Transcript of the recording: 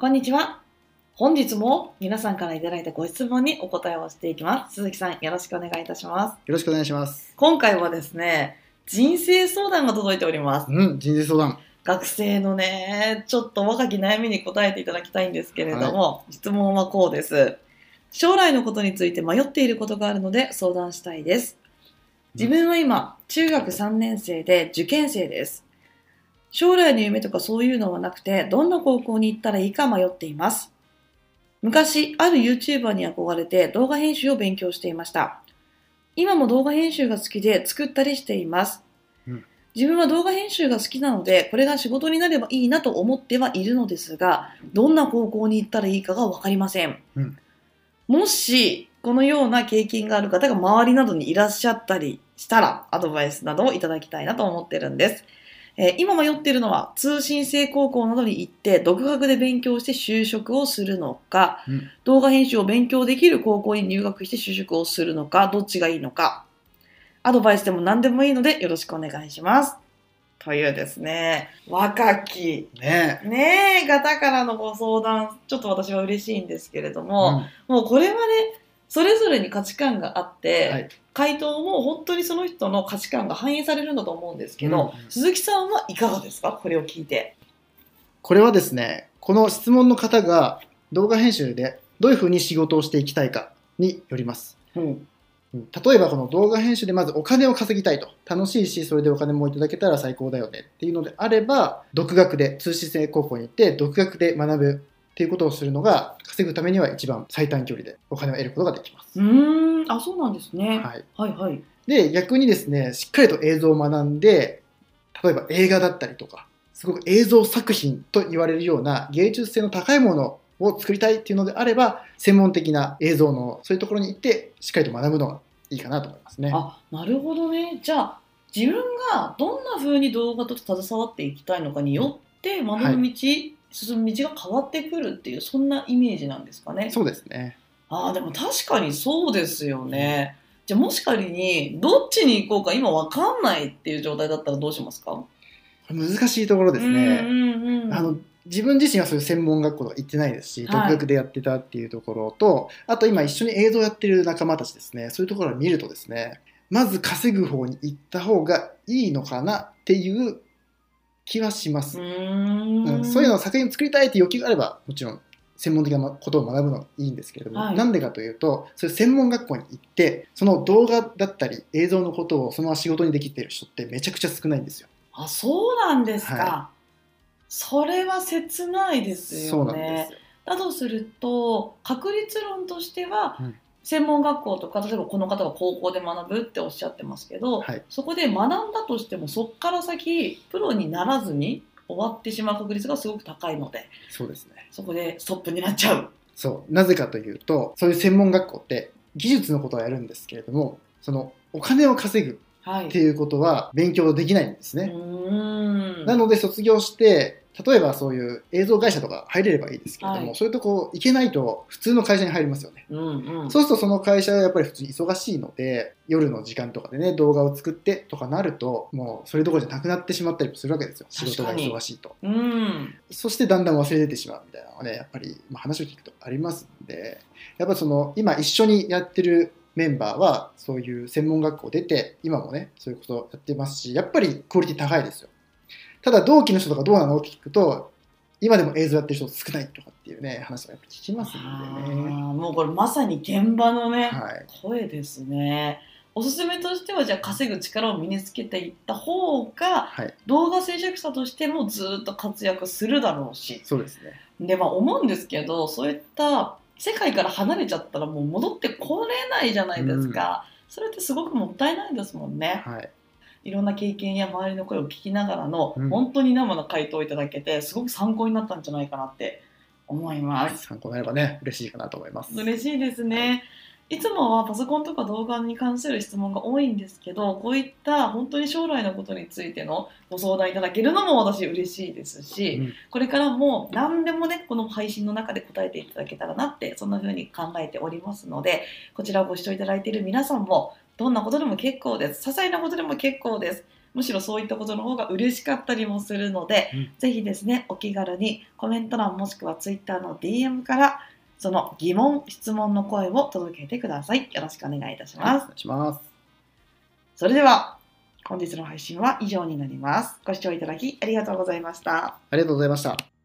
こんにちは。本日も皆さんからいただいたご質問にお答えをしていきます。鈴木さん、よろしくお願いいたします。よろしくお願いします。今回はですね、人生相談が届いております。うん、人生相談。学生のね、ちょっと若き悩みに答えていただきたいんですけれども、質問はこうです。将来のことについて迷っていることがあるので相談したいです。自分は今、中学3年生で受験生です。将来の夢とかそういうのはなくて、どんな高校に行ったらいいか迷っています。昔、ある YouTuber に憧れて動画編集を勉強していました。今も動画編集が好きで作ったりしています。うん自分は動画編集が好きなので、これが仕事になればいいなと思ってはいるのですが、どんな高校に行ったらいいかがわかりません。うんもし、このような経験がある方が周りなどにいらっしゃったりしたら、アドバイスなどをいただきたいなと思ってるんです。えー今迷っているのは、通信制高校などに行って、独学で勉強して就職をするのか、うん。動画編集を勉強できる高校に入学して就職をするのか、どっちがいいのか、アドバイスでも何でもいいのでよろしくお願いします。というですね、若き、ね。ねえ、方からのご相談、ちょっと私は嬉しいんですけれどえ。も、もうこれはね、それぞれに価値観があって、はい回答も本当にその人の価値観が反映されるんだと思うんですけど、うん鈴木さんはいかがですか？これを聞いて。これはですね、この質問の方が動画編集でどういうふうに仕事をしていきたいかによります。うん。うん例えばこの動画編集でまずお金を稼ぎたいと。楽しいし、それでお金もいただけたら最高だよねっていうのであれば、独学で、通信制高校に行って独学で学ぶっていうことをするのが、稼ぐためには一番最短距離でお金を得ることができます。うーん、あ、そうなんですね。はい。はい、はい。で、逆にですね、しっかりと映像を学んで、例えば映画だったりとか、すごく映像作品と言われるような芸術性の高いものを作りたいっていうのであれば、専門的な映像のそういうところに行って、しっかりと学ぶのがいいかなと思いますね。あ、なるほどね。じゃあ、自分がどんな風に動画と携わっていきたいのかによって、学ぶ道、進む道が変わってくるっていう、そんなイメージなんですかね。そうですね。ああ、でも確かにそうですよね。じゃあもし仮に、どっちに行こうか今わかんないっていう状態だったらどうしますか？難しいところですね。うんうんうん。あの自分自身はそういう専門学校とか行ってないですし、はい独学でやってたっていうところと、あと今一緒に映像やってる仲間たちですね、そういうところを見るとですね、まず稼ぐ方に行った方がいいのかなっていう気はします。ううん。そういうのを作品を作りたいっていう欲求があれば、もちろん専門的なことを学ぶのがいいんですけれども、はいなんでかというと、そういう専門学校に行って、その動画だったり映像のことをそのまま仕事にできている人ってめちゃくちゃ少ないんですよ。あ、そうなんですか。はそれは切ないですそうなんよねで。すよ。だとすると確率論としては、うん専門学校とか例えばこの方が高校で学ぶっておっしゃってますけど、はいそこで学んだとしてもそこから先プロにならずに終わってしまう確率がすごく高いのでそうですね。そこでストップになっちゃう。そう。なぜかというと、そういう専門学校って技術のことはやるんですけれども、そのお金を稼ぐはい、っていうことは勉強できないんですうね。ーんなので卒業して、例えばそういう映像会社とか入れればいいですけれども、はいそういうとこ行けないと普通の会社に入りますよね。うんうん、そうするとその会社はやっぱり普通に忙しいので、夜の時間とかでね、動画を作ってとかなると、もうそれどころじゃなくなってしまったりもするわけですよ。仕事が忙しいと。うんそしてだんだん忘れてしまうみたいなのがね、やっぱり、まあ、話を聞くとありますんで、やっぱその今一緒にやってるメンバーはそういう専門学校出て、今もね、そういうことをやってますし、やっぱりクオリティ高いですよ。ただ同期の人とかどうなのって聞くと、今でも映像やってる人少ないとかっていうね、話がやっぱ聞きますんあでね。ーもうこれまさに現場のね、はい。声ですね。おすすめとしてはじゃあ稼ぐ力を身につけていった方がはい。動画制作者としてもずっと活躍するだろうしそうですね。でまあ思うんですけどそういった世界から離れちゃったらもう戻ってこれないじゃないですか、それってすごくもったいないですもんねはい。いろんな経験や周りの声を聞きながらの、うん本当に生の回答をいただけてすごく参考になったんじゃないかなって思います参考になればね、嬉しいかなと思います。嬉しいですね。いつもはパソコンとか動画に関する質問が多いんですけど、こういった本当に将来のことについてのご相談いただけるのも私嬉しいですし、うんこれからも何でもね、この配信の中で答えていただけたらなって、そんな風に考えておりますので、こちらをご視聴いただいている皆さんも、どんなことでも結構です。些細なことでも結構です。むしろそういったことの方が嬉しかったりもするので、うんぜひですねお気軽にコメント欄もしくは Twitter の DM からその疑問質問の声を届けてくださいよろしくお願いいたします、お願いします。それでは本日の配信は以上になりますご視聴いただきありがとうございましたありがとうございました。